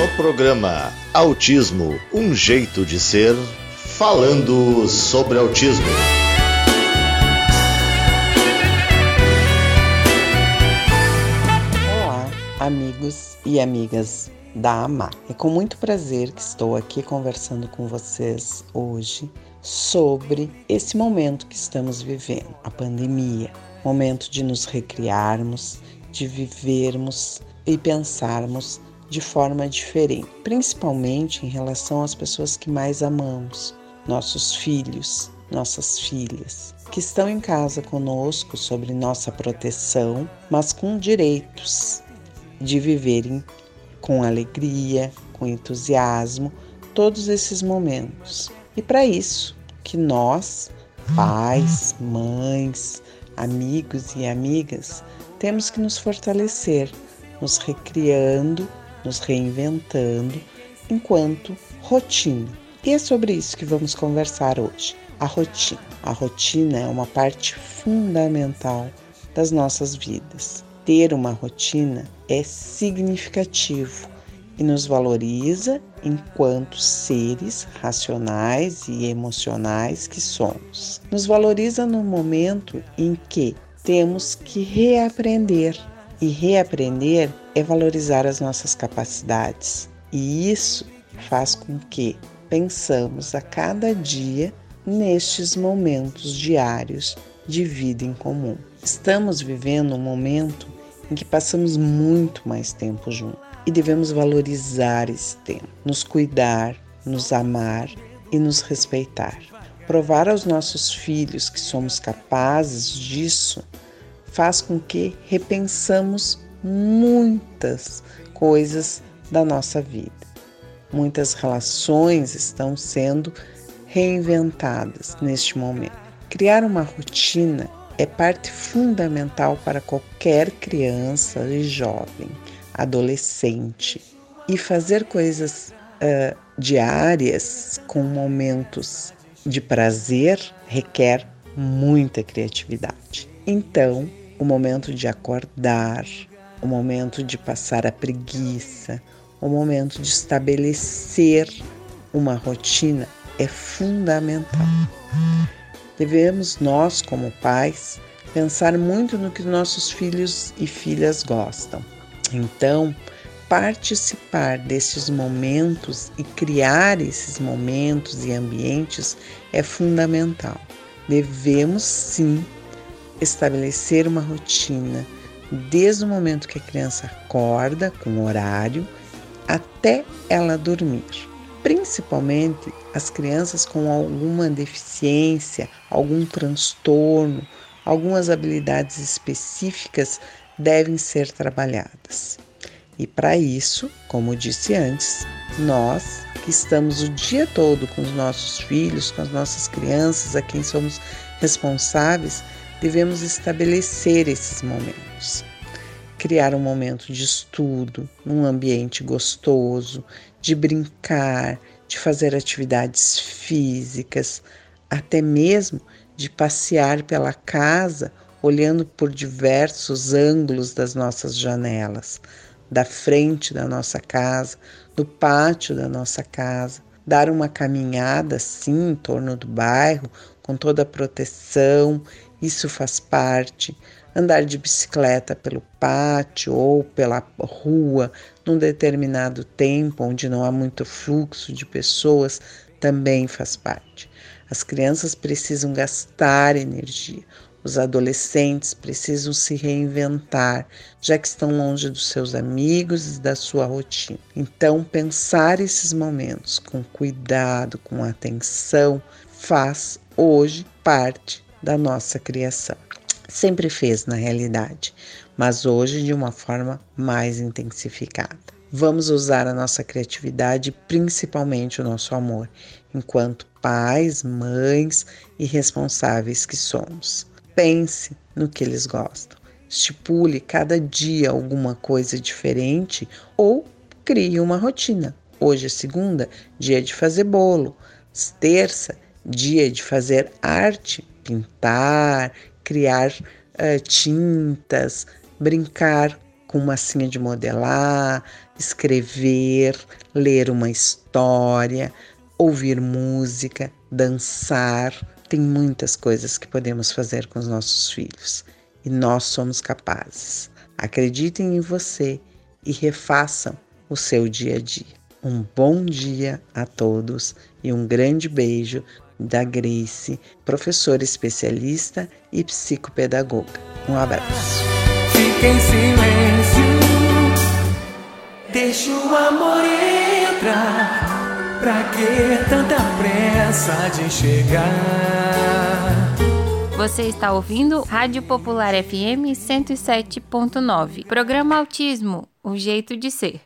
No programa Autismo, um jeito de ser, falando sobre autismo. Olá, amigos e amigas da AMA. É com muito prazer que estou aqui conversando com vocês hoje sobre esse momento que estamos vivendo, a pandemia. Momento de nos recriarmos, de vivermos e pensarmos de forma diferente, principalmente em relação às pessoas que mais amamos, nossos filhos, nossas filhas, que estão em casa conosco sobre nossa proteção, mas com direitos de viverem com alegria, com entusiasmo, todos esses momentos. E para isso que nós, pais, mães, amigos e amigas, temos que nos fortalecer, nos recriando, nos reinventando enquanto rotina. E é sobre isso que vamos conversar hoje. A rotina. A rotina é uma parte fundamental das nossas vidas. Ter uma rotina é significativo e nos valoriza enquanto seres racionais e emocionais que somos. Nos valoriza no momento em que temos que reaprender. E reaprender é valorizar as nossas capacidades. E isso faz com que pensamos a cada dia nestes momentos diários de vida em comum. Estamos vivendo um momento em que passamos muito mais tempo juntos e devemos valorizar esse tempo, nos cuidar, nos amar e nos respeitar. Provar aos nossos filhos que somos capazes disso faz com que repensamos muitas coisas da nossa vida. Muitas relações estão sendo reinventadas neste momento. Criar uma rotina é parte fundamental para qualquer criança e jovem, adolescente. E fazer coisas uh, diárias com momentos de prazer requer muita criatividade. Então, o momento de acordar, o momento de passar a preguiça, o momento de estabelecer uma rotina é fundamental. Devemos nós, como pais, pensar muito no que nossos filhos e filhas gostam. Então, participar desses momentos e criar esses momentos e ambientes é fundamental. Devemos sim estabelecer uma rotina desde o momento que a criança acorda, com horário, até ela dormir. Principalmente as crianças com alguma deficiência, algum transtorno, algumas habilidades específicas devem ser trabalhadas. E para isso, como disse antes, nós que estamos o dia todo com os nossos filhos, com as nossas crianças, a quem somos responsáveis, devemos estabelecer esses momentos. Criar um momento de estudo, num ambiente gostoso, de brincar, de fazer atividades físicas, até mesmo de passear pela casa olhando por diversos ângulos das nossas janelas, da frente da nossa casa, do pátio da nossa casa, dar uma caminhada assim em torno do bairro com toda a proteção isso faz parte. Andar de bicicleta pelo pátio ou pela rua num determinado tempo onde não há muito fluxo de pessoas também faz parte. As crianças precisam gastar energia. Os adolescentes precisam se reinventar, já que estão longe dos seus amigos e da sua rotina. Então, pensar esses momentos com cuidado, com atenção, faz hoje parte da nossa criação. Sempre fez, na realidade, mas hoje de uma forma mais intensificada. Vamos usar a nossa criatividade, principalmente o nosso amor, enquanto pais, mães e responsáveis que somos. Pense no que eles gostam. Estipule cada dia alguma coisa diferente ou crie uma rotina. Hoje é segunda, dia de fazer bolo. Terça, dia de fazer arte pintar, criar uh, tintas, brincar com massinha de modelar, escrever, ler uma história, ouvir música, dançar. Tem muitas coisas que podemos fazer com os nossos filhos e nós somos capazes. Acreditem em você e refaçam o seu dia a dia. Um bom dia a todos e um grande beijo da Grace, professora especialista e psicopedagoga. Um abraço. Fique em silêncio, deixa o amor entrar. Pra que tanta pressa de chegar? Você está ouvindo Rádio Popular FM 107.9. Programa Autismo, o jeito de ser.